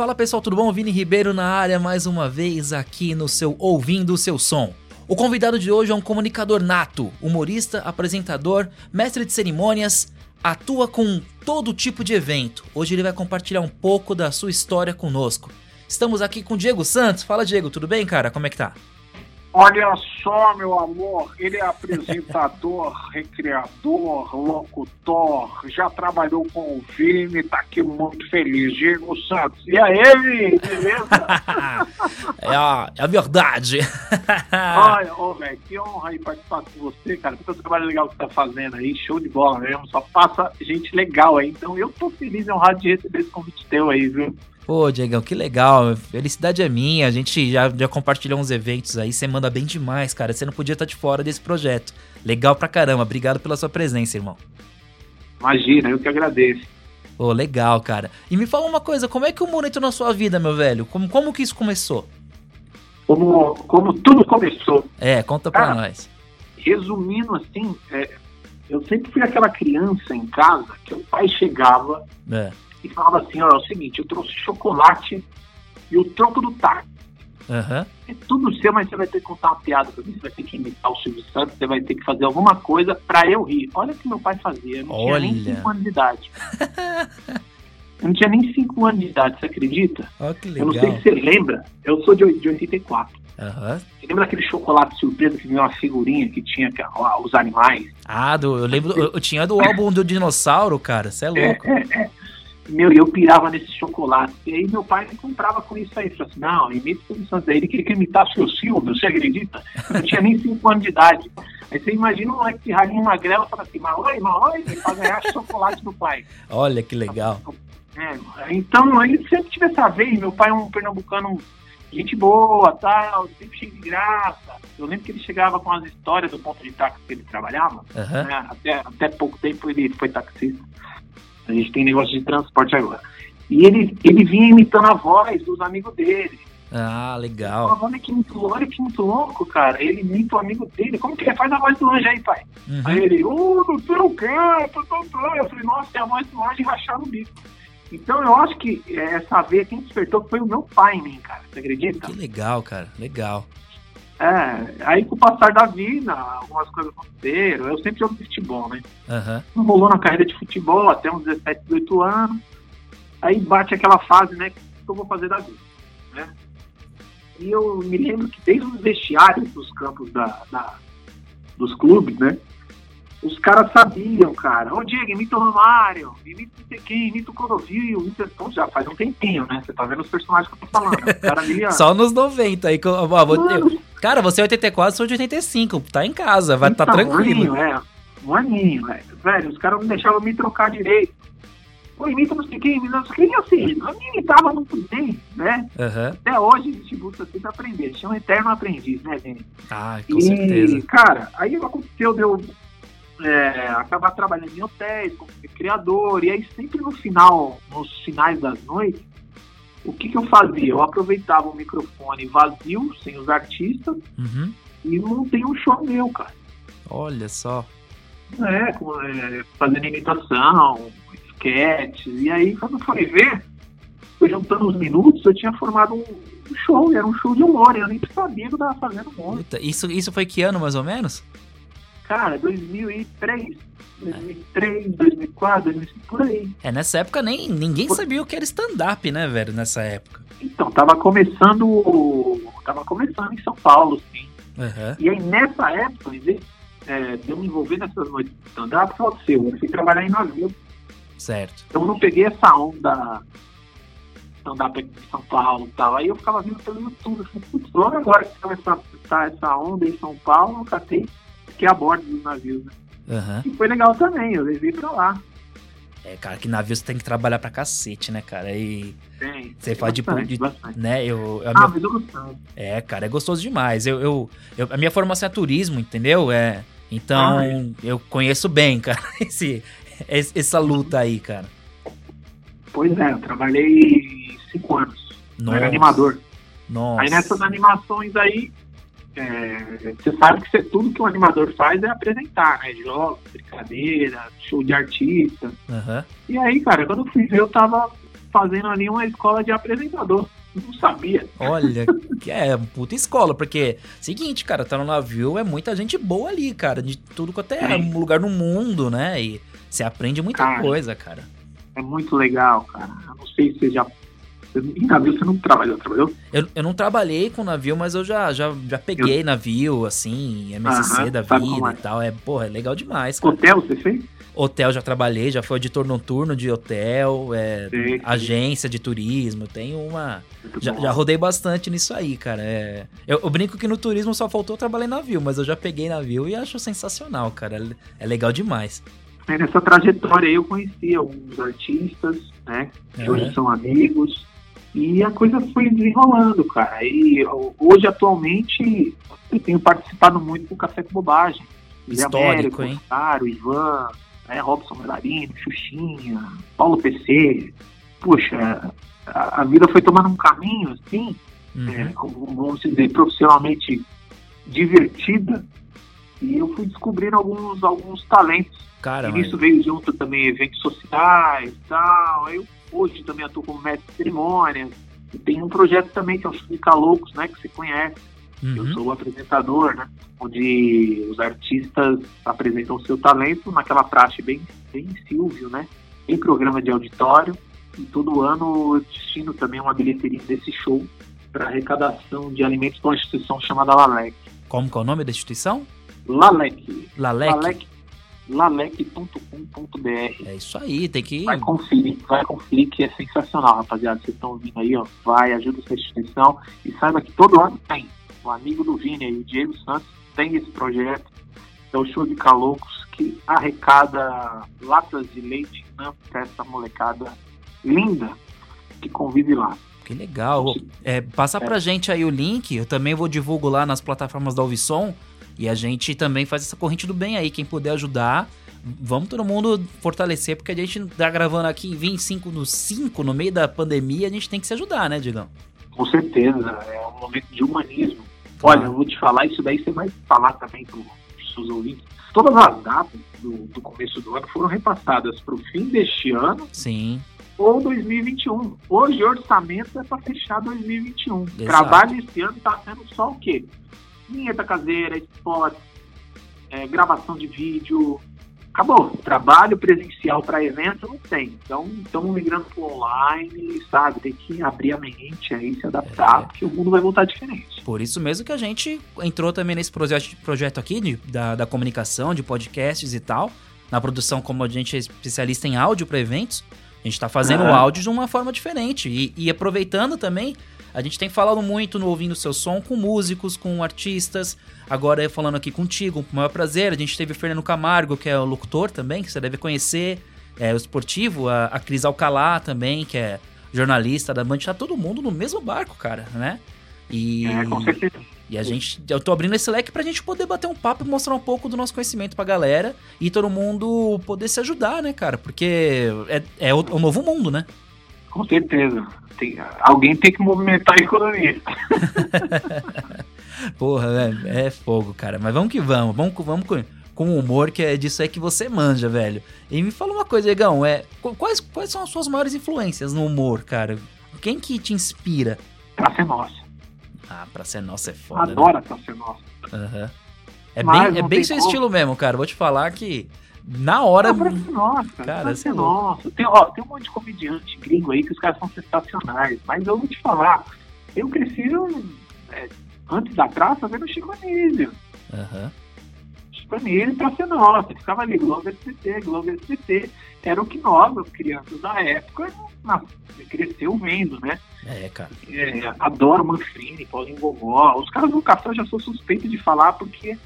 Fala pessoal, tudo bom? Vini Ribeiro na área mais uma vez aqui no seu Ouvindo o Seu Som. O convidado de hoje é um comunicador nato, humorista, apresentador, mestre de cerimônias, atua com todo tipo de evento. Hoje ele vai compartilhar um pouco da sua história conosco. Estamos aqui com Diego Santos. Fala Diego, tudo bem, cara? Como é que tá? Olha só, meu amor, ele é apresentador, recreador, locutor, já trabalhou com o Vini, tá aqui muito feliz. Diego Santos. E aí, beleza? é, a, é a verdade. Olha, ô, velho, que honra aí participar com você, cara. Porque o trabalho legal que você tá fazendo aí, show de bola mesmo. Só passa gente legal aí. Então eu tô feliz e honrado de receber esse convite teu aí, viu? Pô, Diegão, que legal. Felicidade é minha. A gente já, já compartilhou uns eventos aí. Você manda bem demais, cara. Você não podia estar de fora desse projeto. Legal pra caramba. Obrigado pela sua presença, irmão. Imagina, eu que agradeço. Pô, legal, cara. E me fala uma coisa, como é que o mundo entrou na sua vida, meu velho? Como, como que isso começou? Como, como tudo começou. É, conta pra cara, nós. Resumindo assim, é, eu sempre fui aquela criança em casa que o pai chegava. É e falava assim, ó, é o seguinte, eu trouxe chocolate e o troco do táxi. Uhum. É tudo seu, mas você vai ter que contar uma piada pra mim, você vai ter que imitar o Silvio Santos, você vai ter que fazer alguma coisa pra eu rir. Olha o que meu pai fazia, eu não Olha. tinha nem 5 anos de idade. eu não tinha nem 5 anos de idade, você acredita? Oh, que legal. Eu não sei se você lembra, eu sou de, de 84. Uhum. Você lembra daquele chocolate surpresa que vinha uma figurinha que tinha que, ó, os animais? Ah, do, eu lembro, eu, eu tinha do álbum do dinossauro, cara, você é louco. É, é, é. Meu, eu pirava nesse chocolate. E aí meu pai me comprava com isso aí. Falei assim, não, imita o Santos. Aí ele queria que imitasse o Silvio, você acredita? Eu não tinha nem 5 anos de idade. Aí você imagina um moleque de ralinho magrelo fala assim, malói, malói, pra ganhar chocolate do pai. Olha que legal. É, então, ele sempre tive essa vez. Meu pai é um pernambucano gente boa, tal, sempre cheio de graça. Eu lembro que ele chegava com as histórias do ponto de táxi que ele trabalhava. Uhum. Né? Até, até pouco tempo ele foi taxista. A gente tem negócio de transporte agora. E ele, ele vinha imitando a voz dos amigos dele. Ah, legal. olha que muito, olha que muito louco, cara. Ele imita o amigo dele. Como que é? Faz a voz do anjo aí, pai. Uhum. Aí ele, ô, oh, doutor, o quê? Eu falei, nossa, é a voz do anjo e rachar no bico. Então eu acho que essa veia quem despertou foi o meu pai em mim, cara. Você acredita? Que legal, cara. Legal. É, aí com o passar da vida, algumas coisas aconteceram. Eu sempre jogo futebol, né? Uhum. Rolou na carreira de futebol até uns 17, 18 anos. Aí bate aquela fase, né? Que eu vou fazer da vida, né? E eu me lembro que desde os vestiários dos campos da, da dos clubes, né? Os caras sabiam, cara. Ô, Diego, imita o Romário, imita o quem, imita o Cordovil, imita... Então, já faz um tempinho, né? Você tá vendo os personagens que eu tô falando. Cara Só nos 90 aí. Que eu, Mano, eu, cara, você é 84, sou de 85. Tá em casa, vai tá, tá tranquilo. Um aninho, é. Um aninho, velho. Velho, os caras não deixavam me trocar direito. Pô, imita não sei quem, não sei quem. Assim, eu me imitava muito bem, né? Uhum. Até hoje a gente busca sempre aprender. A gente é um eterno aprendiz, né, gente? Ah, com e, certeza. cara, aí aconteceu, deu é, acabar trabalhando em hotéis, como criador, e aí sempre no final, nos finais das noites, o que, que eu fazia? Eu aproveitava o microfone vazio, sem os artistas, uhum. e montei um show meu, cara. Olha só. É, é fazendo imitação, sketches, e aí quando eu fui ver, foi juntando os minutos, eu tinha formado um show, era um show de humor, eu nem sabia que eu tava fazendo humor. Isso, isso foi que ano, mais ou menos? Cara, 2003, 2003, 2004, 2005, por aí. É, nessa época nem ninguém sabia o que era stand-up, né, velho, nessa época. Então, tava começando, tava começando em São Paulo, sim. Uhum. E aí, nessa época, é, eu me envolver nessas noites de stand-up, eu fui trabalhar em navio. Certo. Então, eu não peguei essa onda stand-up aqui em São Paulo e tal. Aí eu ficava vindo pelo YouTube, assim, putz, logo agora que começou a essa onda em São Paulo, eu catei que é a bordo dos navios, né? Uhum. E foi legal também, eu levei pra lá. É, cara, que navio você tem que trabalhar pra cacete, né, cara? E tem, você faz de, de né? Eu, eu, ah, mas eu gostava. É, cara, é gostoso demais. Eu, eu, eu, a minha formação é turismo, entendeu? É, então ah, é. eu conheço bem, cara, esse, essa luta aí, cara. Pois é, eu trabalhei cinco anos. Nossa. era animador. Nossa. Aí nessas animações aí, é, você sabe que você, tudo que um animador faz é apresentar, né? Jogos, brincadeira, show de artista. Uhum. E aí, cara, quando eu fui ver, eu tava fazendo ali uma escola de apresentador. Não sabia. Olha, que é puta escola, porque, seguinte, cara, tá no navio é muita gente boa ali, cara, de tudo quanto é, É. lugar no mundo, né? E você aprende muita Cara. coisa, cara. É muito legal, cara. Eu não sei se você já. Em navio você não trabalhou, trabalhou? Eu, eu não trabalhei com navio, mas eu já, já, já peguei navio, assim, MSC Aham, da vida é. e tal. É, porra, é legal demais, cara. Hotel você fez? Hotel já trabalhei, já fui editor noturno de hotel, é, agência de turismo, tenho uma. Já, já rodei bastante nisso aí, cara. É, eu, eu brinco que no turismo só faltou trabalhar em navio, mas eu já peguei navio e acho sensacional, cara. É- É legal demais. Nessa trajetória aí eu conheci alguns artistas, né? Que hoje são amigos. E a coisa foi desenrolando, cara. E hoje, atualmente, eu tenho participado muito do Café com Bobagem. Histórico, Américo, hein? Oscar, o Ivan, né, Robson Melarino, Xuxinha, Paulo PC. Puxa, a, a vida foi tomando um caminho, assim, Uhum. é, vamos dizer, profissionalmente divertida. E eu fui descobrindo alguns, alguns talentos. Cara, e nisso veio junto também eventos sociais e tal. Aí Eu hoje também atuo como mestre de cerimônias. E tem um projeto também que é o Fica Loucos, né? Que você conhece. Eu Uhum. sou o apresentador, né? Onde os artistas apresentam o seu talento naquela praxe bem, bem Silvio, né? Em programa de auditório. E todo ano eu destino também uma bilheteria desse show para arrecadação de alimentos para uma instituição chamada Lalec. Como que é o nome da instituição? Lalec. Lalec. Lalec. Lalec.com.br. É isso aí, tem que. Vai conferir, vai conferir que é sensacional, rapaziada. Vocês estão ouvindo aí, ó. Vai, ajuda essa instituição. E saiba que todo ano tem. O amigo do Vini aí, o Diego Santos, tem esse projeto. É o Show de Caloucos, que arrecada latas de leite né, para essa molecada linda que convive lá. Que legal. É, passa pra gente aí o link, eu também vou divulgo lá nas plataformas da Alvisson. E a gente também faz essa corrente do bem aí. Quem puder ajudar, vamos todo mundo fortalecer, porque a gente tá gravando aqui em 25 no 5, no meio da pandemia, a gente tem que se ajudar, né, Digão? Com certeza, é um momento de humanismo. Olha, eu vou te falar, isso daí você vai falar também para os seus ouvintes. Todas as datas do, do começo do ano foram repassadas para o fim deste ano Sim. ou 2021. Hoje, o orçamento é para fechar 2021. Exato. Trabalho esse ano está sendo só o quê? Vinheta caseira, spot, é, gravação de vídeo. Acabou. Trabalho presencial para evento não tem. Então, estamos migrando para online, sabe? Tem que abrir a mente aí, se adaptar, É. porque o mundo vai voltar diferente. Por isso mesmo que a gente entrou também nesse projeto, projeto aqui de- da, da comunicação, de podcasts e tal. Na produção, como a gente é especialista em áudio para eventos, a gente tá fazendo o Aham. áudio de uma forma diferente. E, e aproveitando também, a gente tem falado muito no Ouvindo Seu Som com músicos, com artistas. Agora eu falando aqui contigo, com o maior prazer. A gente teve o Fernando Camargo, que é o locutor também, que você deve conhecer. É, o esportivo, a, a Cris Alcalá também, que é jornalista da Band. Tá todo mundo no mesmo barco, cara, né? E... É, com certeza. E a gente, eu tô abrindo esse leque pra gente poder bater um papo e mostrar um pouco do nosso conhecimento pra galera e todo mundo poder se ajudar, né, cara? Porque é, é o, o novo mundo, né? Com certeza. Tem- alguém tem que movimentar a economia. Porra, é, é fogo, cara. Mas vamos que vamos. Vamos, com- vamos com, com humor, que é disso aí que você manja, velho. E me fala uma coisa, Egão, é, qu- quais, quais são as suas maiores influências no humor, cara? Quem que te inspira? Pra ser nossa. Ah, pra ser nossa é foda, né? Adora pra ser nossa. Aham. É Mas bem, é bem seu como. estilo mesmo, cara. Vou te falar que na hora. Ser nossa. Cara, é nossa. Tem, ó, tem um monte de comediante gringo aí que os caras são sensacionais. Mas eu vou te falar. Eu cresci é, antes da praça vendo o Chico Anísio. Aham. Chico Anísio pra ser nossa. Ficava ali, Globo SBT, Globo SBT. Era o que nós, as crianças da época, na- cresceu vendo, né? É, cara. É, adoro Manfrini, Paulinho Gogó. Os caras do café eu já sou suspeito de falar porque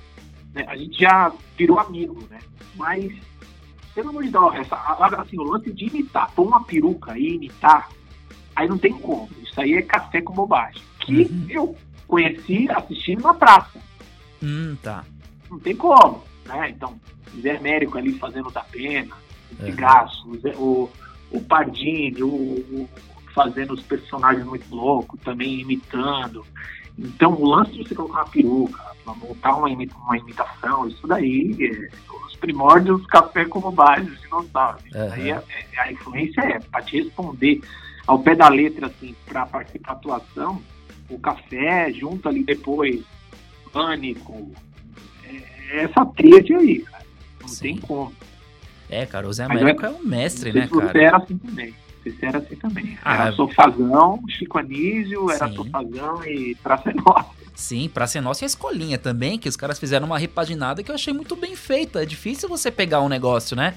né, a gente já virou amigo, né? Mas, pelo amor de Deus, essa, assim, o lance de imitar, pôr uma peruca e imitar, aí não tem como. Isso aí é café com bobagem. Que Uhum. eu conheci assistindo na praça. Hum, tá. Não tem como, né? Então, Zé Américo ali fazendo da pena, o. Picasso, o, Zé- o, o Pardini, o, o- fazendo os personagens muito loucos, também imitando. Então, o lance de você colocar uma peruca, pra montar uma, imita- uma imitação, isso daí, é, os primórdios café como base, os dinossauros. Uhum. é- é- a influência é, para te responder ao pé da letra, assim, pra participar da atuação, o café, junto ali depois, pânico, é, essa tríade aí, cara. Não Sim. tem como. É, cara, o Zé Américo é- é um mestre, né, cara? era assim também. Você era assim também. Ah, era é. Sofazão, Chico Anísio, era Sim. Sofazão e Praça é Nossa. Sim, pra ser nossa e a escolinha também, que os caras fizeram uma repaginada que eu achei muito bem feita. É difícil você pegar um negócio, né?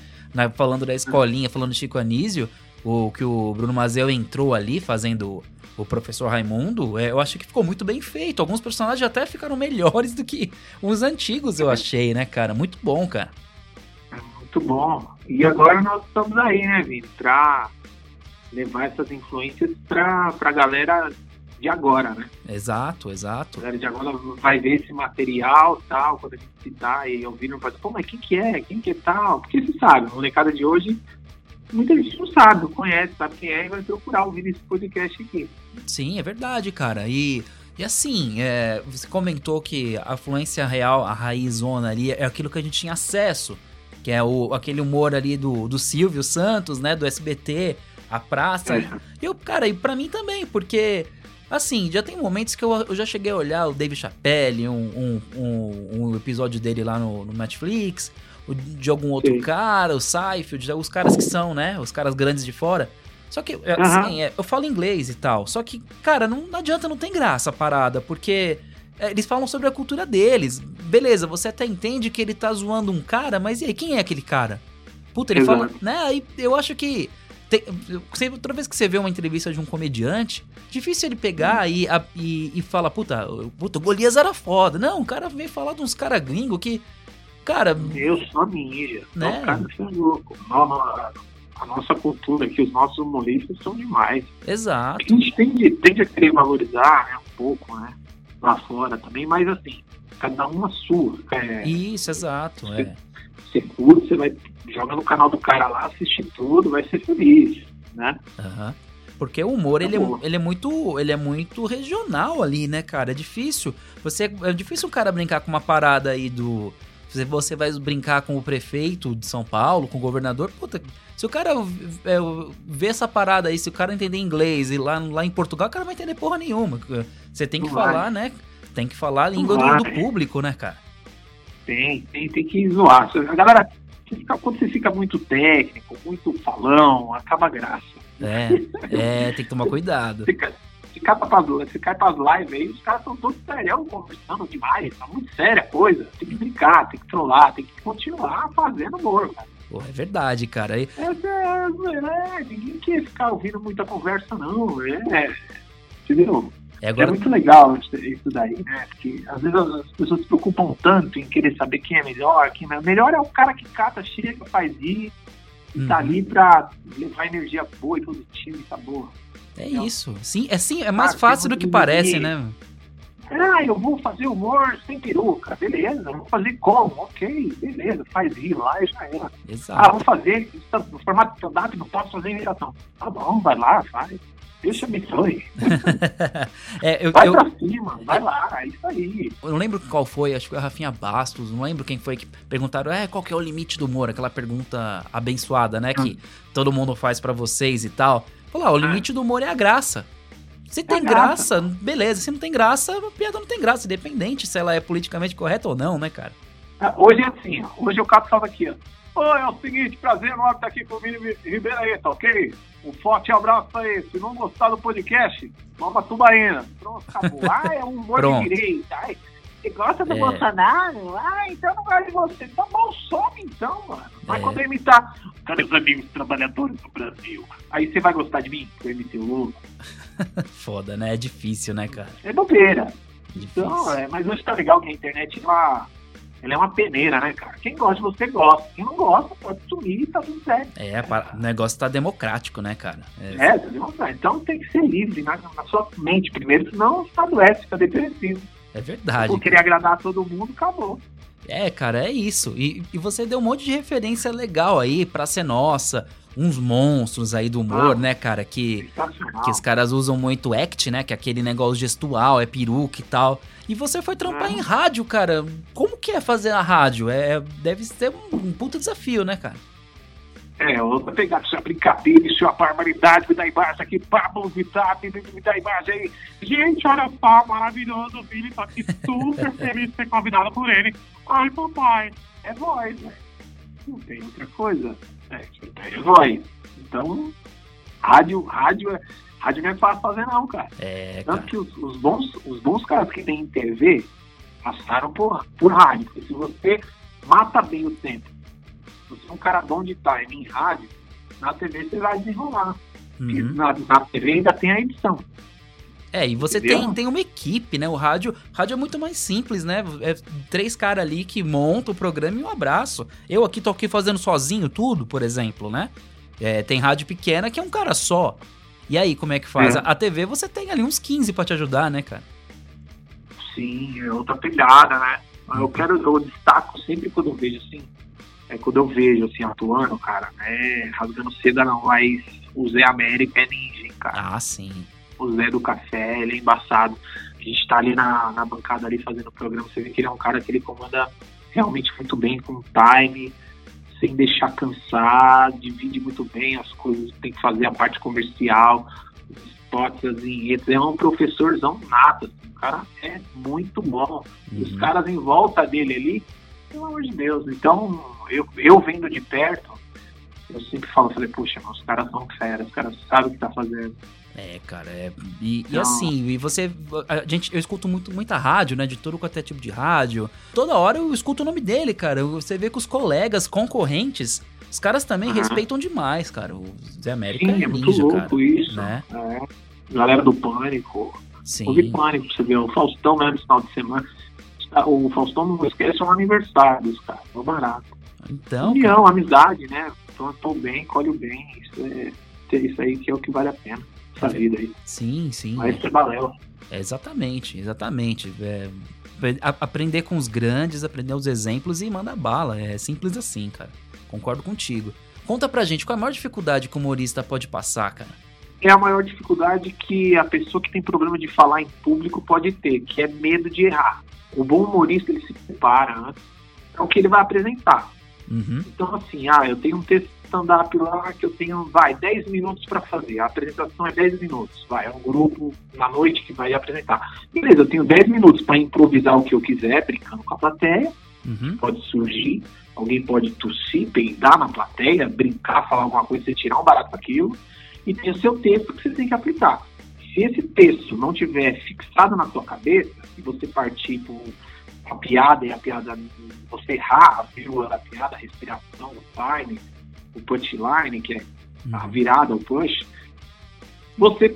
Falando da escolinha, falando de Chico Anísio, o que o Bruno Mazel entrou ali fazendo o professor Raimundo, é, eu acho que ficou muito bem feito. Alguns personagens até ficaram melhores do que os antigos, eu achei, né, cara? Muito bom, cara. Muito bom. E agora nós estamos aí, né, Vini? Pra levar essas influências pra, pra galera de agora, né? Exato, A exato. galera de agora vai ver esse material tal, quando a gente citar e ouvir, não dizer, pô, mas quem que é? Quem que é tal? Porque você sabe, a molecada de hoje, muita gente não sabe, não conhece, sabe quem é e vai procurar ouvir esse podcast aqui. Sim, é verdade, cara. E, e assim, é, você comentou que a fluência real, a raizona ali, é aquilo que a gente tinha acesso. Que é o, aquele humor ali do, do Silvio Santos, né? Do SBT, a praça. É. E eu, cara, e pra mim também, porque, assim, já tem momentos que eu, eu já cheguei a olhar o Dave Chappelle, um, um, um, um episódio dele lá no, no Netflix, de algum outro Sim. cara, o Seinfeld, os caras que são, né? Os caras grandes de fora. Só que, assim, é, eu falo inglês e tal. Só que, cara, não, não adianta, não tem graça a parada, porque é, eles falam sobre a cultura deles. Beleza, você até entende que ele tá zoando um cara, mas e aí, quem é aquele cara? Puta, ele Exato. fala. Né? Aí eu acho que. Tem, sempre- toda vez que você vê uma entrevista de um comediante, difícil ele pegar e, a- e, e falar, puta, puta, o Golias era foda. Não, o cara veio falar de uns caras gringos que. Cara, Eu sou ninja. Né? Né? cara, você é louco. A, a nossa cultura aqui, os nossos humoristas são demais. exato. A gente tende, tende a querer valorizar né, um pouco, né? Lá fora também, mas assim, cada um a sua. É, Isso, exato. É. Você curte, você vai joga no canal do cara lá, assiste tudo, vai ser feliz, né? Aham. Porque o humor, ele é, ele, é muito, ele é muito regional ali, né, cara? É difícil. Você, é difícil um cara brincar com uma parada aí do... Se você vai brincar com o prefeito de São Paulo, com o governador, puta... Se o cara é, ver essa parada aí, se o cara entender inglês e lá, lá em Portugal, o cara vai entender porra nenhuma. Você tem que Não falar, vai. né? Tem que falar a língua do, do público, né, cara? Tem, tem, tem que zoar. A galera, quando você fica muito técnico, muito falão, acaba a graça. É, é, tem que tomar cuidado. Você cai, você cai pra, você cai pras lives aí, os caras estão todos serião, conversando demais, tá muito séria a coisa. Tem que brincar, tem que trollar, tem que continuar fazendo humor, cara. Pô, é verdade, cara. E- Essa é, é, ninguém quer ficar ouvindo muita conversa, não. É, entendeu? É É agora. muito legal isso, isso daí, né? Porque às vezes as, as pessoas se preocupam tanto em querer saber quem é melhor, quem é. Melhor é o cara que cata, chega, faz ir, e tá Uhum. ali pra levar energia boa e positiva e tá boa. É isso. Sim, é sim, é mais Ah, fácil do que parece, né? Ah, eu vou fazer humor sem peruca. Beleza, vou fazer como? Ok, beleza, faz rir lá e já era. Ah, Exato. vou fazer no formato de stand-up, não posso fazer imitação. Tá bom, vai lá, faz. Deus te abençoe. É, eu, Vai eu, pra cima, vai lá, é isso aí. eu não lembro qual foi, acho que foi a Rafinha Bastos, não lembro quem foi que perguntaram, é, qual que é o limite do humor? Aquela pergunta abençoada, né, que todo mundo faz pra vocês e tal. Falar, o limite do humor é a graça. Se tem a graça. graça, beleza. Se não tem graça, a piada não tem graça, independente se ela é politicamente correta ou não, né, cara? Ah, Hoje é assim. Hoje eu cato salva aqui, ó. Oi, é o seguinte, prazer enorme estar aqui com o Vini Ribeiro aí, tá ok? Um forte abraço aí. Se não gostar do podcast, vamos pra Tubaína. Pronto, acabou. Ah, é um Pronto. de direita. Ai, você gosta do É. Bolsonaro? Ah, então não gosto de você. Tá bom, some então, mano. Vai É. quando imitar. Cadê os amigos trabalhadores do Brasil? Aí você vai gostar de mim? Eu imitei o Lula. Foda, né? É difícil, né, cara? É bobeira. Difícil. Então, é, mas hoje tá legal que a internet ela, ela é uma peneira, né, cara? Quem gosta você gosta. Quem não gosta, pode sumir e tá tudo certo. É, o negócio tá democrático, né, cara? É, É, entendeu? Então tem que ser livre na, na sua mente primeiro, senão você adoece, fica depressivo. é verdade. Por querer agradar todo mundo, acabou. É, cara, é isso. E, e você deu um monte de referência legal aí pra ser nossa. Uns monstros aí do humor, Ah. né, cara? Que, que os caras usam muito act, né? Que é aquele negócio gestual, é peruca e tal. E você foi trampar Ah. em rádio, cara. Como que é fazer a rádio? É, deve ser um, um puto desafio, né, cara? É, outra pegada, isso é brincadeira, isso é uma barbaridade, me dá imagem aqui, Pablo Vittar, me dá imagem aí. Gente, olha só, maravilhoso, o Billy tá aqui super feliz de ser convidado por ele. Ai, papai, é voz? Não tem outra coisa. É, é voz. Então, rádio, rádio, é, rádio não é fácil fazer não, cara. É, Tanto cara. que os, os bons, os bons caras que tem em TV passaram por, por rádio. Porque se você mata bem o tempo, você é um cara bom de time em rádio, na TV você vai desenrolar. Uhum. Na, na TV ainda tem a edição. É, e você Entendeu? tem, tem uma equipe, né? O rádio, rádio é muito mais simples, né? É três caras ali que montam o programa e um abraço. Eu aqui tô aqui fazendo sozinho tudo, por exemplo, né? É, tem rádio pequena que é um cara só. E aí, como é que faz? É. A TV você tem ali uns 15 pra te ajudar, né, cara? Sim, é outra pegada, né? Eu quero, eu destaco sempre quando eu vejo assim, é quando eu vejo assim, atuando, cara, é rasgando seda não, mas o Zé América é ninja, cara. Ah, sim. o Zé do Café, ele é embaçado. A gente tá ali na, na bancada ali fazendo o programa, você vê que ele é um cara que ele comanda realmente muito bem, com time, sem deixar cansar, divide muito bem as coisas, tem que fazer a parte comercial, os spots, as vinhetas, é um professorzão nato, assim, o cara é muito bom. Os Uhum. caras em volta dele ali, pelo amor de Deus. Então, eu, eu vendo de perto, eu sempre falo, falei, puxa, os caras são fera, os caras sabem o que tá fazendo. É, cara, é. E, e Não. assim, e você. A gente, eu escuto muito, muita rádio, né? De todo quanto é tipo de rádio. Toda hora eu escuto o nome dele, cara. Você vê que os colegas, concorrentes, os caras também Aham. respeitam demais, cara. O Zé América Sim, é é muito ninja, louco cara. isso. né? É. Galera do Pânico. Sim. Houve Pânico, você vê. O Faustão mesmo, no final de semana. O Faustão não esquece, é um aniversário dos caras. É barato. Então, União, amizade, né? Então, tô bem, colhe o bem. Isso, é, isso aí que é o que vale a pena. Essa É. vida aí. sim, sim. Mas é balela. É, exatamente, exatamente. É, a- aprender com os grandes, aprender os exemplos e manda bala. É simples assim, cara. Concordo contigo. Conta pra gente, qual é a maior dificuldade que o humorista pode passar, cara? É a maior dificuldade que a pessoa que tem problema de falar em público pode ter, que é medo de errar. O bom humorista, ele se prepara antes. É o que ele vai apresentar. Uhum. Então, assim, ah, eu tenho um texto stand-up lá que eu tenho, vai, 10 minutos para fazer. A apresentação é 10 minutos. Vai, é um grupo na noite que vai apresentar. Beleza, eu tenho 10 minutos para improvisar o que eu quiser, brincando com a plateia. Uhum. Pode surgir, alguém pode tossir, peidar na plateia, brincar, falar alguma coisa, você tirar um barato daquilo. E tem o seu texto que você tem que aplicar. Se esse texto não tiver fixado na sua cabeça, e você partir por a piada e a piada, você errar a vírgula da piada, a respiração, o time, o punchline, que é a Uhum. virada, o push, você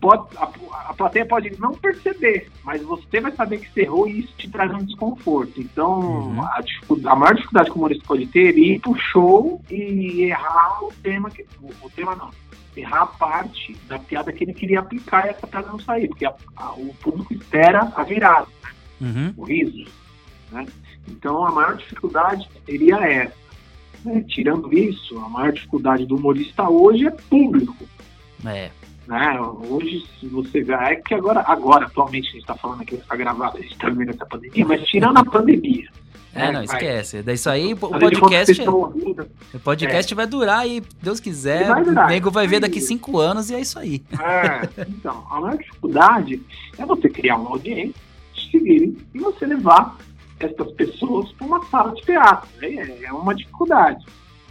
pode, a, a plateia pode não perceber, mas você vai saber que você errou e isso te traz um desconforto. Então, Uhum. a, a maior dificuldade que o humorista pode ter é ir pro show e errar o tema, que, o, o tema não, errar a parte da piada que ele queria aplicar e essa piada não sair, porque a- a- o público espera a virada Uhum. o riso. Né? Então a maior dificuldade seria essa. né? Tirando isso, a maior dificuldade do humorista hoje é público. É. Né? Hoje, se você vê, é que agora, agora atualmente, a gente está falando aqui, está gravado, a gente está vivendo essa pandemia, mas tirando a pandemia. É, né, não, vai, esquece. Daí isso aí, o podcast, o podcast vai durar aí, Deus quiser. Vai durar. O nego vai ver daqui cinco anos e é isso aí. É, então, a maior dificuldade é você criar uma audiência, te seguirem e você levar essas pessoas para uma sala de teatro. É, é uma dificuldade.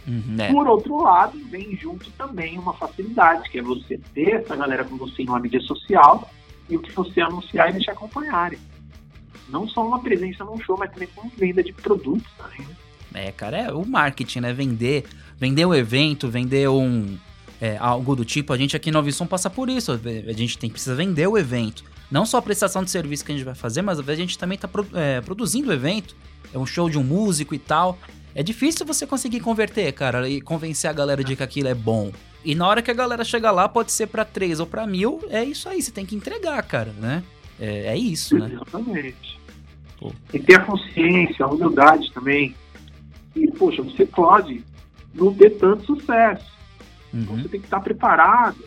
Uhum, é. Por outro lado, vem junto também uma facilidade, que é você ter essa galera com você em uma mídia social e o que você anunciar e deixar acompanharem. Não só uma presença num show, mas também com venda de produtos também. né? É, cara, é o marketing, né? Vender, vender o evento, vender um é, algo do tipo. A gente aqui no Novisson passa por isso. A gente tem precisa vender o evento. Não só a prestação de serviço que a gente vai fazer, mas às vezes a gente também tá pro- é, produzindo o evento. É um show de um músico e tal. É difícil você conseguir converter, cara, e convencer a galera de que aquilo é bom. E na hora que a galera chegar lá, pode ser pra três ou pra mil, é isso aí, você tem que entregar, cara, né? É, é isso, né? Exatamente. Pô. E ter a consciência, a humildade também. E, poxa, você pode não ter tanto sucesso. Então Uhum. você tem que estar preparado.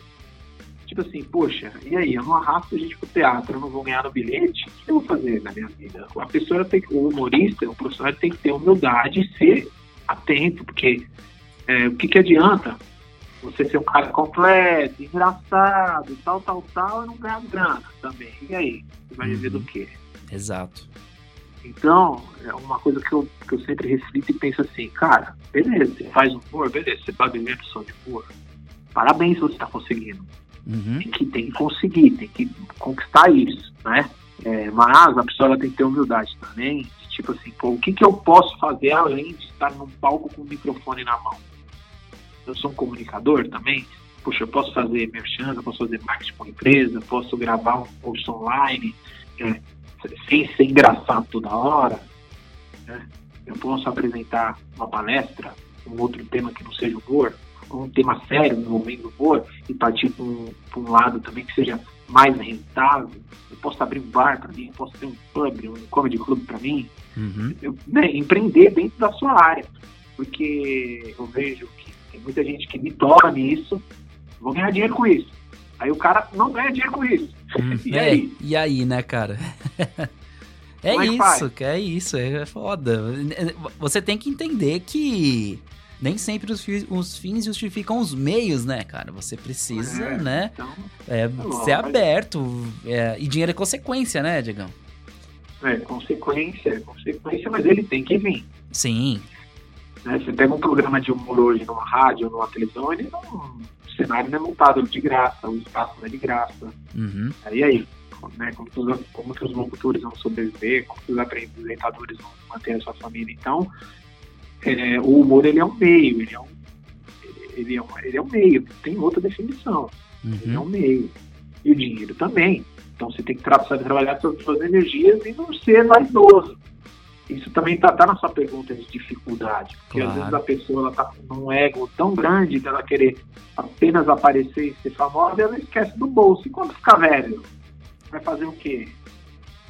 Tipo assim, poxa, e aí? Eu não arrasto a gente pro teatro, eu não vou ganhar no bilhete. O que eu vou fazer na minha vida? A pessoa tem que, o humorista, o profissional tem que ter humildade e ser atento, porque é, o que, que adianta você ser um cara completo, engraçado, tal, tal, tal, e não ganhar grana também. E aí? Você vai viver do quê? Exato. Então, é uma coisa que eu, que eu sempre reflito e penso assim, cara, beleza, você faz humor, beleza, você tá vivendo só de humor. Parabéns se você está conseguindo. Uhum. Tem que, tem que conseguir, tem que conquistar isso, né? É, mas a pessoa ela tem que ter humildade também, de tipo assim, pô, o que, que eu posso fazer além de estar num palco com o microfone na mão? Eu sou um comunicador também, puxa, eu posso fazer merchan, eu posso fazer marketing com empresa, posso gravar um post online, é, sem ser engraçado toda hora, né? eu posso apresentar uma palestra, um outro tema que não seja humor, um tema sério envolvendo humor e partir para um, um, lado também que seja mais rentável. Eu posso abrir um bar para mim, eu posso ter um pub, um comedy club para mim. Uhum. Eu, né, empreender dentro da sua área. Porque eu vejo que tem muita gente que me toca nisso, vou ganhar dinheiro com isso. Aí o cara não ganha dinheiro com isso. Hum, e, é, aí? e aí, né, cara? é Como é isso, é isso, é foda. Você tem que entender que nem sempre os, fi- os fins justificam os meios, né, cara? Você precisa, É, né, Então, é, bom, ser mas- aberto. é, e dinheiro é consequência, né, Diegão? é consequência, é consequência, mas ele tem que vir. Sim, né? Você pega um programa de humor hoje numa rádio ou numa televisão, ele não, o cenário não é montado de graça, o espaço não é de graça. uhum, Aí aí, né, como, que os, como que os locutores vão sobreviver, como que os apresentadores vão manter a sua família. Então, é, o humor ele é um meio, ele é um, ele é um, ele é um meio, tem outra definição. Ele é uhum, um meio. E o dinheiro também. Então você tem que saber trabalhar suas, suas energias e não ser vaidoso. Isso também está tá na sua pergunta de dificuldade. Porque Claro. às vezes a pessoa ela tá num ego tão grande dela querer apenas aparecer e ser famosa, ela esquece do bolso. E quando ficar velho, vai fazer o quê?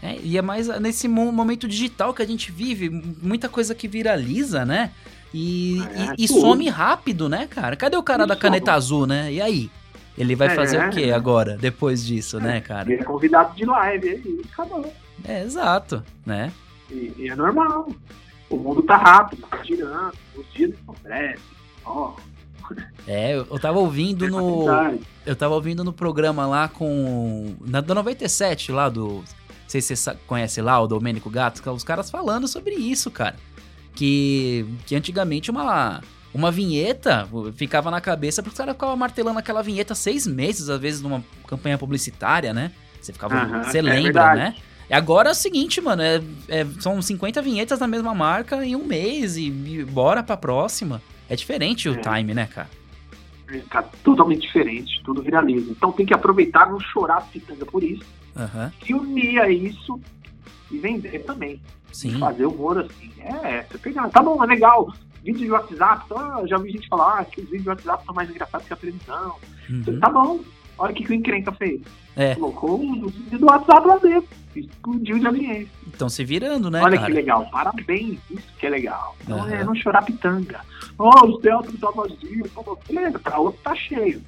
É, e é mais nesse mo- momento digital que a gente vive, muita coisa que viraliza, né? E, É, e- e tudo. some rápido, né, cara? Cadê o cara da caneta azul, né? E aí? Ele vai É, fazer o quê é. agora, depois disso, né, cara? Ele é convidado de live, aí acabou. É, exato, né? E, e é normal. O mundo tá rápido, tá girando, os dias estão breves. Ó, É, eu, tava ouvindo é no. Eu tava ouvindo no programa lá com. Na, da 97, lá do. Sei se você conhece lá, o Domênico Gatos, que é os caras falando sobre isso, cara. Que, que antigamente uma, uma vinheta ficava na cabeça, porque os caras ficavam martelando aquela vinheta seis meses, às vezes, numa campanha publicitária, né? Você ficava. Aham, você é lembra, verdade. né? E agora é o seguinte, mano, é, é- são 50 vinhetas da mesma marca em um mês e, e bora pra próxima. É diferente o É. time, né, cara? Tá totalmente diferente, tudo viraliza. Então tem que aproveitar, não chorar pitanga por isso, Aham, e unir a isso e vender também. sim. Fazer humor assim. É, você pegar, tá bom, é legal. Vídeo de WhatsApp, então, já vi gente falar ah, que os vídeos de WhatsApp são mais engraçados que a televisão. Uhum. Tá bom. Olha o que, que o encrenca fez. É. Colocou o vídeo do WhatsApp lá dentro. Explodiu de audiência. Estão se virando, né, Olha cara? que legal, parabéns, isso que é legal. Então Aham. é não chorar pitanga. Oh, o teatro tá vazio, tá vazio. beleza, pra outro tá cheio.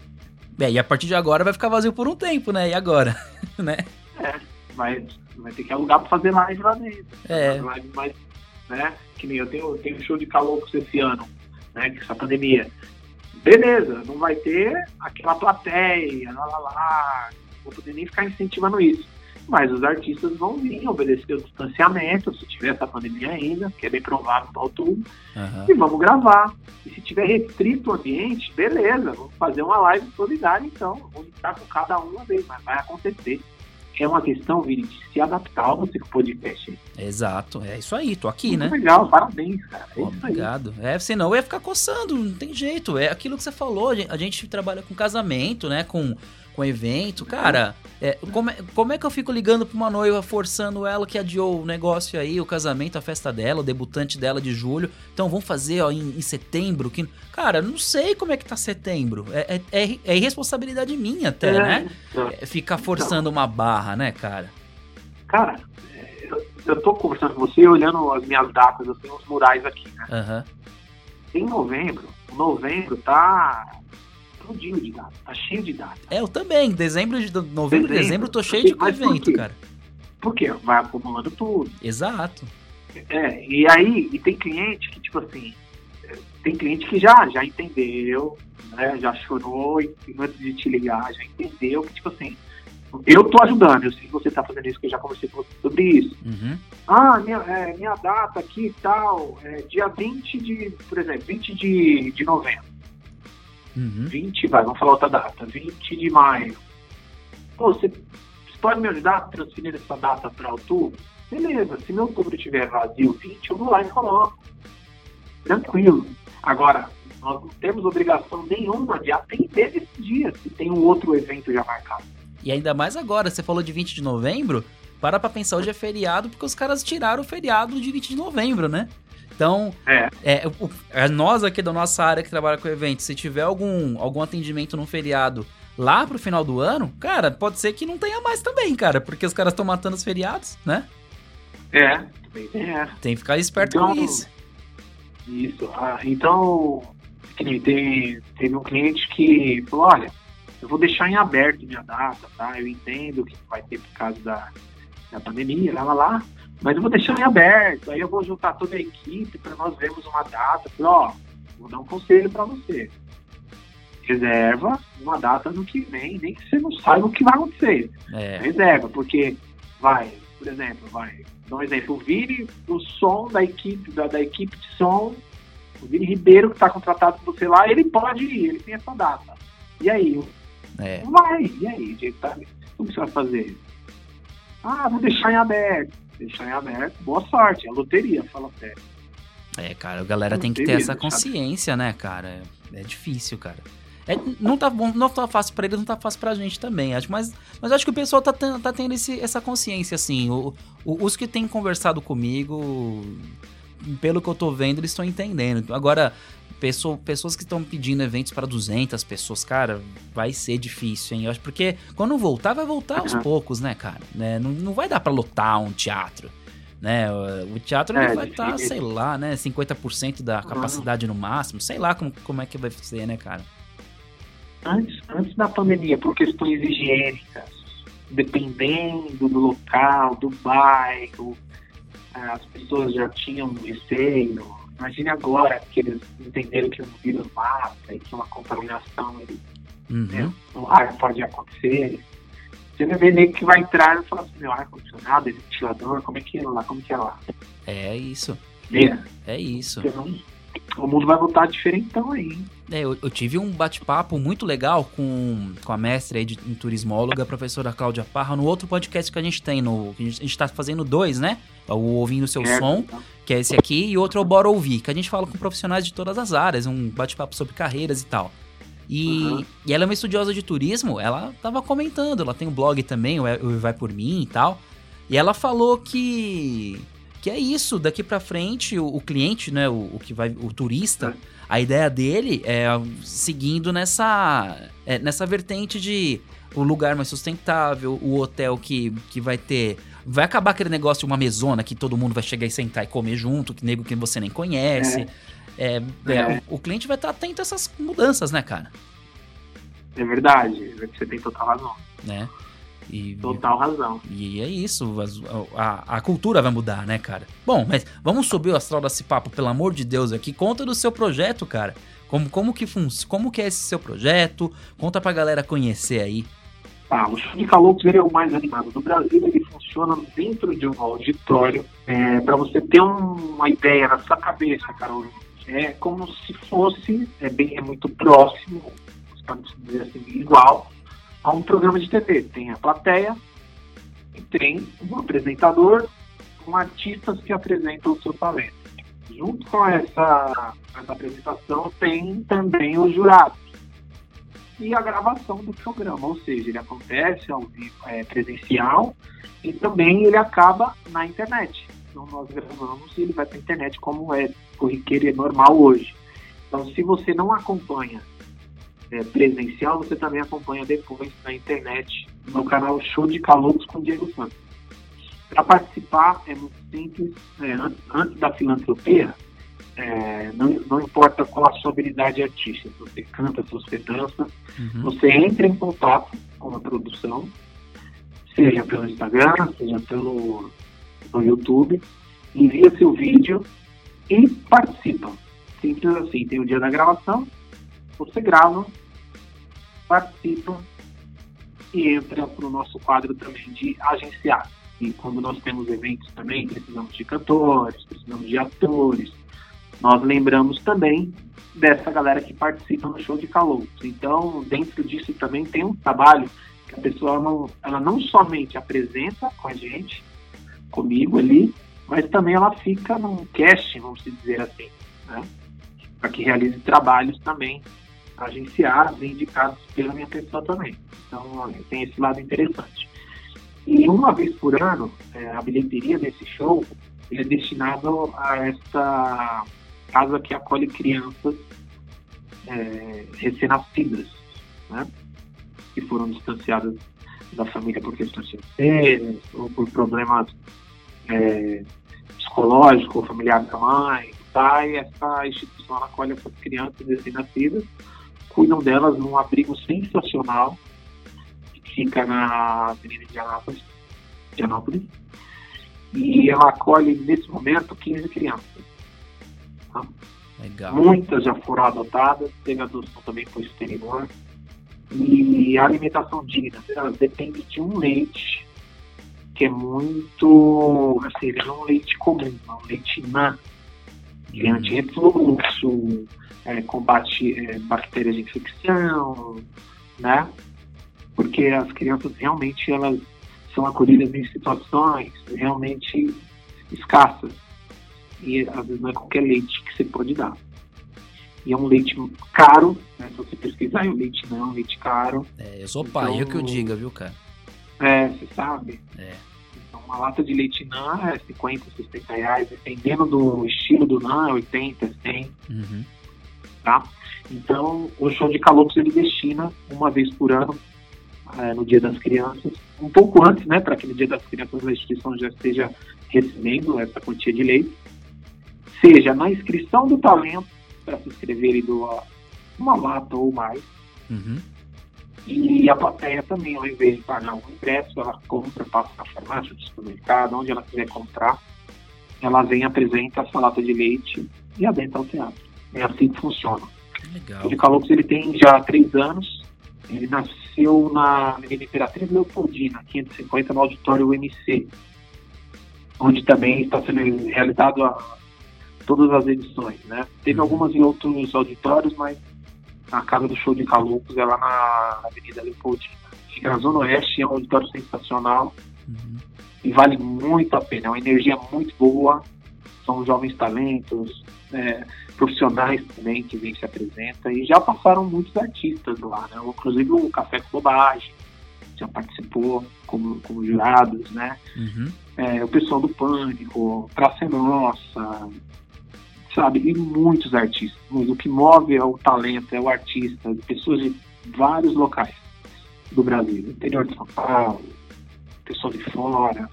É, e a partir de agora vai ficar vazio por um tempo, né? E agora? né? Vai, vai ter que alugar pra fazer live lá dentro. É. Live mais, né? Que nem eu tenho, eu tenho show de caloucos esse ano, né? Com essa pandemia. Beleza, não vai ter aquela plateia, lá lá lá. Não vou poder nem ficar incentivando isso. Mas os artistas vão vir obedecer o distanciamento, se tiver essa pandemia ainda, que é bem provável para outubro, Aham. e vamos gravar. E se tiver restrito o ambiente, beleza, vamos fazer uma live solidária então. Vamos estar com cada um uma vez, mas vai acontecer. É uma questão, Vini, de se adaptar ao o podcast. Exato, é isso aí, tô aqui, Muito né? legal, parabéns, cara. É isso aí. Obrigado. É, senão eu ia ficar coçando, não tem jeito. É aquilo que você falou, a gente trabalha com casamento, né? Com, com evento. Cara, é, como, é, como é que eu fico ligando pra uma noiva, forçando ela que adiou o negócio aí, o casamento, a festa dela, o debutante dela de julho. Então vamos fazer ó, em, em setembro. Que... Cara, não sei como é que tá setembro. É, é, é- é irresponsabilidade minha até, É, né? É ficar forçando uma barra, né, cara? Cara, eu, eu tô conversando com você olhando as minhas datas, eu tenho uns murais aqui, né? Aham. Em novembro, novembro tá explodindo de data, tá cheio de data. É, eu também. Dezembro, de novembro, Dezembro. dezembro, tô cheio de por evento, quê? cara. Por quê? Vai acumulando tudo. Exato. É, e aí, e tem cliente que, tipo assim, é, tem cliente que já, já entendeu, né? Já chorou e antes de te ligar, já entendeu que, tipo assim, eu tô ajudando, eu sei que você tá fazendo isso, que eu já conversei com você sobre isso. Uhum. Ah, minha, é, minha data aqui e tal, é dia 20 de, por exemplo, 20 de, de novembro. Uhum. 20, vai, vamos falar outra data, 20 de maio. Pô, você, você pode me ajudar a transferir essa data para outubro? Beleza, se meu outubro estiver vazio 20, eu vou lá e coloco. Tranquilo. Agora, nós não temos obrigação nenhuma de atender esse dia, se tem um outro evento já marcado. E ainda mais agora, você falou de 20 de novembro, para pra pensar, hoje é feriado, porque os caras tiraram o feriado de 20 de novembro, né? Então, É, é, o- é nós aqui da nossa área que trabalha com eventos, se tiver algum, algum atendimento num feriado lá pro final do ano, cara, pode ser que não tenha mais também, cara, porque os caras estão matando os feriados, né? é, também tem que ficar esperto Então, com isso. Isso. Ah, então, tem, teve um cliente que falou, olha, eu vou deixar em aberto minha data, tá? Eu entendo que vai ter por causa da, da pandemia, lá, lá, lá, mas eu vou deixar em aberto, aí eu vou juntar toda a equipe para nós vermos uma data. Falei, ó, vou dar um conselho para você. Reserva uma data no que vem, nem que você não saiba o que vai acontecer É, reserva, porque vai, por exemplo, vai, dá um exemplo, o Vini do som da equipe, da, da equipe de som, o Vini Ribeiro que está contratado por você lá, ele pode ir, ele tem essa data. E aí? é. Vai, e aí, gente, tá, o que você vai fazer? Ah, vou deixar em aberto. Deixar em aberto, boa sorte, é loteria, fala sério. É, cara, a galera Não tem que ter essa consciência, né, cara? É, é difícil, cara. É, não, tá bom, não tá fácil pra eles, não tá fácil pra gente também. Acho, mas, mas acho que o pessoal tá, ten- tá tendo esse- essa consciência, assim. O- o- os que têm conversado comigo, pelo que eu tô vendo, eles estão entendendo. Agora, pessoa- pessoas que estão pedindo eventos pra 200 pessoas, cara, vai ser difícil, hein? Eu acho porque quando voltar, vai voltar aos Uhum. poucos, né, cara? Né? Não, não vai dar pra lotar um teatro. Né? O teatro É, vai estar, difícil. sei lá, né? 50% da capacidade no máximo. Sei lá como, como é que vai ser, né, cara? Antes, antes da pandemia, por questões higiênicas, dependendo do local, do bairro, as pessoas já tinham receio. Imagine agora que eles entenderam que o vírus mata e que uma contaminação ele, Uhum. né, no ar pode acontecer. Você vai ver nego que vai entrar e falar assim, meu ar-condicionado, esse ventilador, como é que é lá, como que é lá? É isso. É, É isso. não- o mundo vai voltar diferentão aí. hein? É, eu, eu tive um bate-papo muito legal com, com a mestre aí de, em turismóloga, a professora Cláudia Parra, no outro podcast que a gente tem, no, a gente, a gente tá fazendo dois, né? O Ouvindo Seu Certo? Som, que é esse aqui, e outro é o Bora Ouvir, que a gente fala com profissionais de todas as áreas, um bate-papo sobre carreiras e tal. E, Uhum. e ela é uma estudiosa de turismo, ela tava comentando, ela tem um blog também, o É- Vai Por Mim e tal, e ela falou que que é isso, daqui pra frente o, o cliente, né, o, o que vai, o turista, a ideia dele é seguindo nessa é, nessa vertente de o lugar mais sustentável, o hotel que, que vai ter vai acabar aquele negócio de uma mesona que todo mundo vai chegar e sentar e comer junto, que nego que você nem conhece. É, é, É. o, o cliente vai estar atento a essas mudanças, né, cara? É verdade, você tem total razão. Né? E, Total razão. E é isso, as- a, a cultura vai mudar, né, cara? Bom, mas vamos subir o astral desse papo, pelo amor de Deus, aqui. Conta do seu projeto, cara. Como, como, que, fun como que é esse seu projeto? Conta pra galera conhecer aí. Tá, o show de é o mais animado do Brasil. Ele funciona dentro de um auditório. É, para você ter um- uma ideia na sua cabeça, Carol, é como se fosse, é, bem, é muito próximo, para dizer assim, igual a um programa de TV. Tem a plateia e tem um apresentador com artistas que apresentam o seu talento. Junto com essa, essa apresentação tem também os jurados e a gravação do programa, ou seja, ele acontece ao vivo, é, presencial e também ele acaba na internet. Então nós gravamos e ele vai para a internet como é corriqueiro e normal hoje. Então se você não acompanha é, presencial, você também acompanha depois na internet no canal Show de Caloucos com Diego Santos. Para participar é muito simples, é, antes, antes da filantropia, é, não, não importa qual a sua habilidade artística, se você canta, se você dança, Uhum. você entra em contato com a produção, seja pelo Instagram, seja pelo no YouTube, envia seu vídeo e participa. Simples assim, tem o dia da gravação, você grava, participa e entra para o nosso quadro também de agenciar. E quando nós temos eventos também, precisamos de cantores, precisamos de atores, nós lembramos também dessa galera que participa no show de calouros. Então, dentro disso também tem um trabalho que a pessoa não, ela não somente apresenta com a gente, comigo ali, mas também ela fica num casting, vamos dizer assim, né? para que realize trabalhos também agenciados e indicados pela minha pessoa também. Então, tem esse lado interessante. E uma vez por ano, é, a bilheteria desse show é destinado a esta casa que acolhe crianças é, recém-nascidas, né? que foram distanciadas da família por questões financeiras ou por problemas é, psicológicos ou familiares da mãe, do pai. Essa instituição acolhe essas crianças recém-nascidas, cuidam delas num abrigo sensacional que fica na Avenida Indianápolis, Indianápolis e ela acolhe nesse momento 15 crianças. Tá? Legal. Muitas já foram adotadas, teve adoção também por exterior. E a alimentação digna depende de um leite que é muito, assim, ele não é um leite comum, é um leite NAN, de uhum. anti-refluxo, é, combate é, bactérias de infecção, né? Porque as crianças realmente elas são acolhidas em situações realmente escassas e às vezes não é qualquer leite que você pode dar. E é um leite caro, né? Se você pesquisar, é um leite não, é um leite caro. É, eu sou pai, então, eu que eu diga, viu, cara? É, você sabe? É. Então, uma lata de leite não é 50, 60 reais, dependendo do estilo do não, é 80, 100. Uhum. Tá? Então, o show de calopos ele destina uma vez por ano, é, no Dia das Crianças, um pouco antes, né, para que no Dia das Crianças a instituição já esteja recebendo essa quantia de leite seja na inscrição do talento, para se inscrever e doar uma lata ou mais. Uhum. E a plateia também, ao invés de pagar um ingresso, ela compra, passa na farmácia, no supermercado, onde ela quiser comprar, ela vem, apresenta essa lata de leite e adentra ao teatro. É assim que funciona. Legal. O Calopos ele tem já três anos. Ele nasceu na Avenida Imperatriz Leopoldina, 550, no auditório UMC, onde também está sendo realizado a todas as edições, né? Teve uhum. algumas em outros auditórios, mas a Casa do Show de Caloucos é lá na Avenida Leopoldina. Fica na Zona Oeste, é um auditório sensacional uhum. e vale muito a pena. É uma energia muito boa, são jovens talentos, é, profissionais também que vêm se apresenta e já passaram muitos artistas lá, né? Inclusive o Café com Bobagem já participou como, como jurados, né? Uhum. É, o pessoal do Pânico, Praça é Nossa, sabe? E muitos artistas. O que move é o talento, é o artista, pessoas de vários locais do Brasil, interior de São Paulo, pessoas de fora.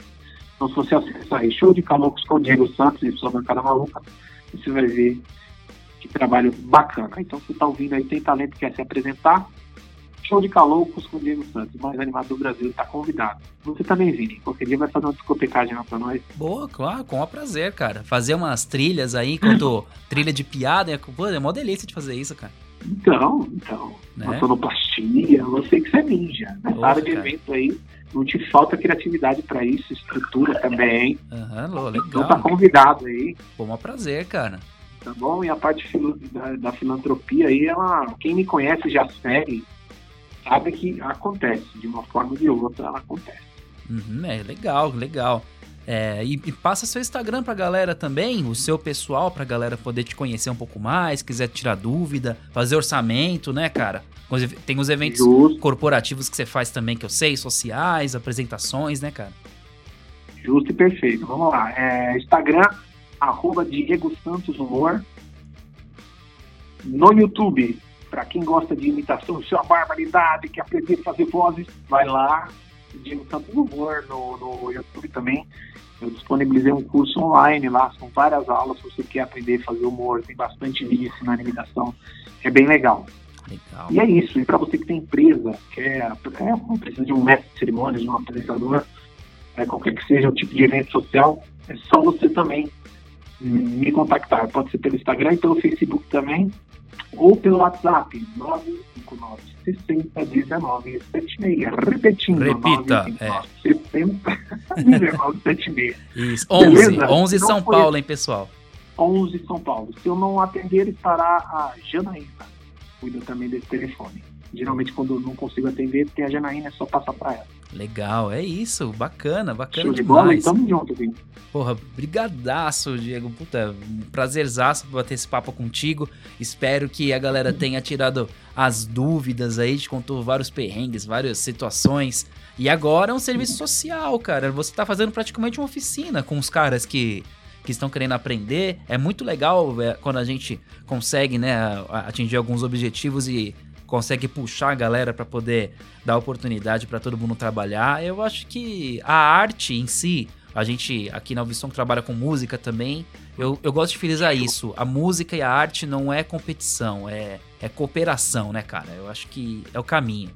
Então, se você acessar aí, show de Calocos com Diego Santos e sua bancada maluca, você vai ver que trabalho bacana. Então, você está ouvindo aí, tem talento, quer se apresentar, Show de Caloucos com o Diego Santos, mais animado do Brasil, está convidado. Você também, Vini, qualquer dia vai fazer uma discotecagem lá pra nós. Boa, claro, com o prazer, cara. Fazer umas trilhas aí, enquanto trilha de piada, é, pô, é uma delícia de fazer isso, cara. Então, então, né? uma sonoplastia, eu sei que você é ninja. Nessa área de cara. evento aí, não te falta criatividade para isso, estrutura também. Aham, uhum, legal. Então tá convidado aí. Pô, um prazer, cara. Tá bom? E a parte da, da filantropia aí, ela, quem me conhece já segue sabe que acontece, de uma forma ou de outra ela acontece. Uhum, é legal, legal. É, e, e, passa seu Instagram pra galera também, o seu pessoal, pra galera poder te conhecer um pouco mais, quiser tirar dúvida, fazer orçamento, né, cara? Tem os eventos Justo. corporativos que você faz também, que eu sei, sociais, apresentações, né, cara? Justo e perfeito. Vamos lá. É, Instagram, arroba Diego Santos Humor. No YouTube, para quem gosta de imitação, isso é uma barbaridade, quer aprender a fazer vozes, vai lá. Diego Santos Humor no, no YouTube também. Eu disponibilizei um curso online lá, são várias aulas se você quer aprender a fazer humor, tem bastante vídeo ensinando imitação, é bem legal. legal. E é isso, e para você que tem empresa, quer, é, precisa de um mestre de cerimônias, de um apresentador, é, qualquer que seja o tipo de evento social, é só você também me contactar. Pode ser pelo Instagram e pelo Facebook também, ou pelo WhatsApp, 959 60 19 76. Repetindo, Repita, 959 é. 60 19 76. Isso, 11, Beleza? 11 São Paulo, hein, pessoal? 11 São Paulo. Se eu não atender, estará a Janaína. Cuida também desse telefone. Geralmente, quando não consigo atender, tem a Janaína, é só passar para ela. Legal, é isso. Bacana, bacana Show de demais. Bola, tamo junto, Vini. Porra, brigadaço, Diego. Puta, prazerzaço bater esse papo contigo. Espero que a galera tenha tirado as dúvidas aí, te contou vários perrengues, várias situações. E agora é um serviço social, cara. Você tá fazendo praticamente uma oficina com os caras que que estão querendo aprender. É muito legal é, quando a gente consegue né, atingir alguns objetivos e consegue puxar a galera para poder dar oportunidade para todo mundo trabalhar. Eu acho que a arte em si, a gente aqui na Visão trabalha com música também. Eu, eu gosto de frisar isso. A música e a arte não é competição, é, é cooperação, né, cara? Eu acho que é o caminho.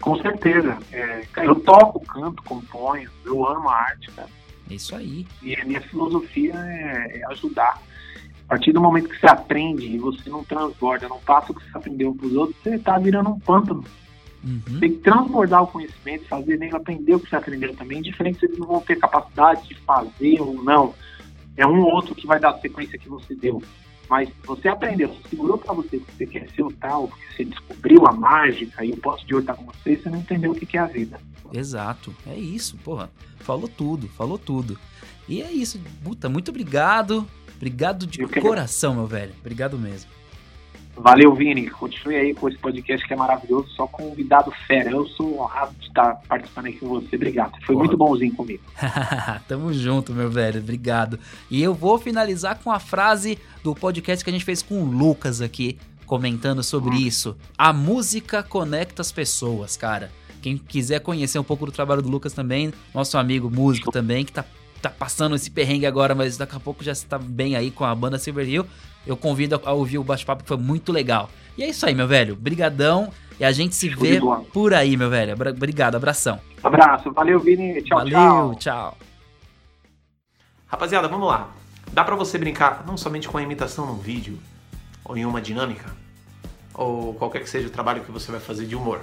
Com certeza. É, eu toco, canto, componho, eu amo a arte, cara. É isso aí. E a minha filosofia é, é ajudar a partir do momento que você aprende e você não transborda, não passa o que você aprendeu para os outros, você está virando um pântano. Uhum. Tem que transbordar o conhecimento, fazer nem aprender o que você aprendeu também, diferente se eles não vão ter capacidade de fazer ou não. É um ou outro que vai dar a sequência que você deu. Mas você aprendeu, você segurou para você que você quer ser o tal, porque você descobriu a mágica e o posto de ouro tá com você, você não entendeu o que é a vida. Exato, é isso, porra. Falou tudo, falou tudo. E é isso, puta, muito obrigado. Obrigado de coração, meu velho. Obrigado mesmo. Valeu, Vini. Continue aí com esse podcast que é maravilhoso. Só convidado fera. Eu sou honrado de estar participando aqui com você. Obrigado. Foi Porra. muito bonzinho comigo. Tamo junto, meu velho. Obrigado. E eu vou finalizar com a frase do podcast que a gente fez com o Lucas aqui, comentando sobre hum. isso. A música conecta as pessoas, cara. Quem quiser conhecer um pouco do trabalho do Lucas também, nosso amigo músico também, que tá tá passando esse perrengue agora, mas daqui a pouco já está bem aí com a banda Silver Hill. Eu convido a ouvir o bate-papo que foi muito legal. E é isso aí, meu velho. Brigadão. E a gente se vê por aí, meu velho. Obrigado, abração. Abraço, valeu, Vini. Tchau, valeu, tchau. tchau. Rapaziada, vamos lá. Dá para você brincar não somente com a imitação num vídeo, ou em uma dinâmica, ou qualquer que seja o trabalho que você vai fazer de humor,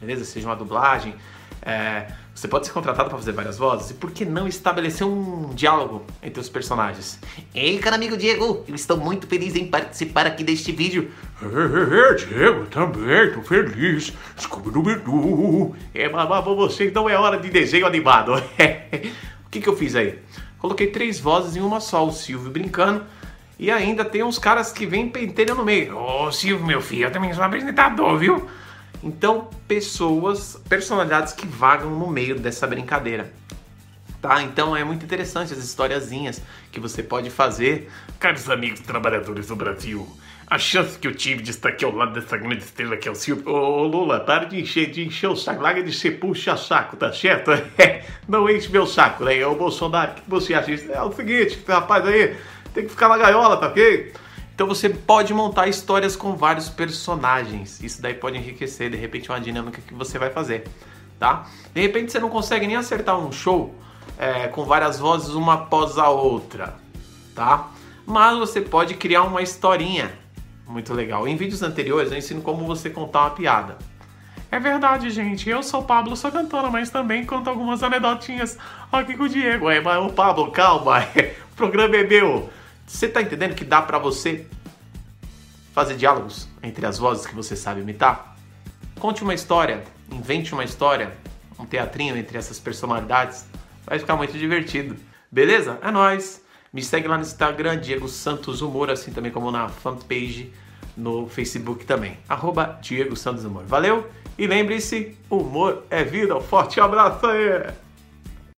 beleza? Seja uma dublagem, é, você pode ser contratado para fazer várias vozes, e por que não estabelecer um diálogo entre os personagens? Ei, cara amigo Diego, eu estou muito feliz em participar aqui deste vídeo. É, Diego, também, tô feliz. Scooby-Doo. É, mas você então é hora de desenho animado. o que, que eu fiz aí? Coloquei três vozes em uma só, o Silvio brincando, e ainda tem uns caras que vêm pentelha no meio. Ô, oh, Silvio, meu filho, eu também sou apresentador, viu? Então, pessoas, personalidades que vagam no meio dessa brincadeira. Tá? Então é muito interessante as historiazinhas que você pode fazer. Caros amigos trabalhadores do Brasil, a chance que eu tive de estar aqui ao lado dessa grande estrela que é o Silvio. Ô, Lula, para de encher, de encher o saco, larga de ser puxa-saco, tá certo? Não enche meu saco, né? É o Bolsonaro, o que você acha? É o seguinte, rapaz aí, tem que ficar na gaiola, tá ok? Então você pode montar histórias com vários personagens. Isso daí pode enriquecer, de repente, uma dinâmica que você vai fazer, tá? De repente você não consegue nem acertar um show é, com várias vozes uma após a outra, tá? Mas você pode criar uma historinha muito legal. Em vídeos anteriores eu ensino como você contar uma piada. É verdade, gente. Eu sou o Pablo, sou cantora, mas também conto algumas anedotinhas aqui com o Diego. Ué, mas o Pablo, calma. o programa é meu. Você tá entendendo que dá para você fazer diálogos entre as vozes que você sabe imitar? Conte uma história, invente uma história, um teatrinho entre essas personalidades. Vai ficar muito divertido. Beleza? É nóis! Me segue lá no Instagram, Diego Santos Humor, assim também como na fanpage no Facebook também. Arroba Diego Santos Humor. Valeu? E lembre-se, humor é vida. Um forte abraço aí!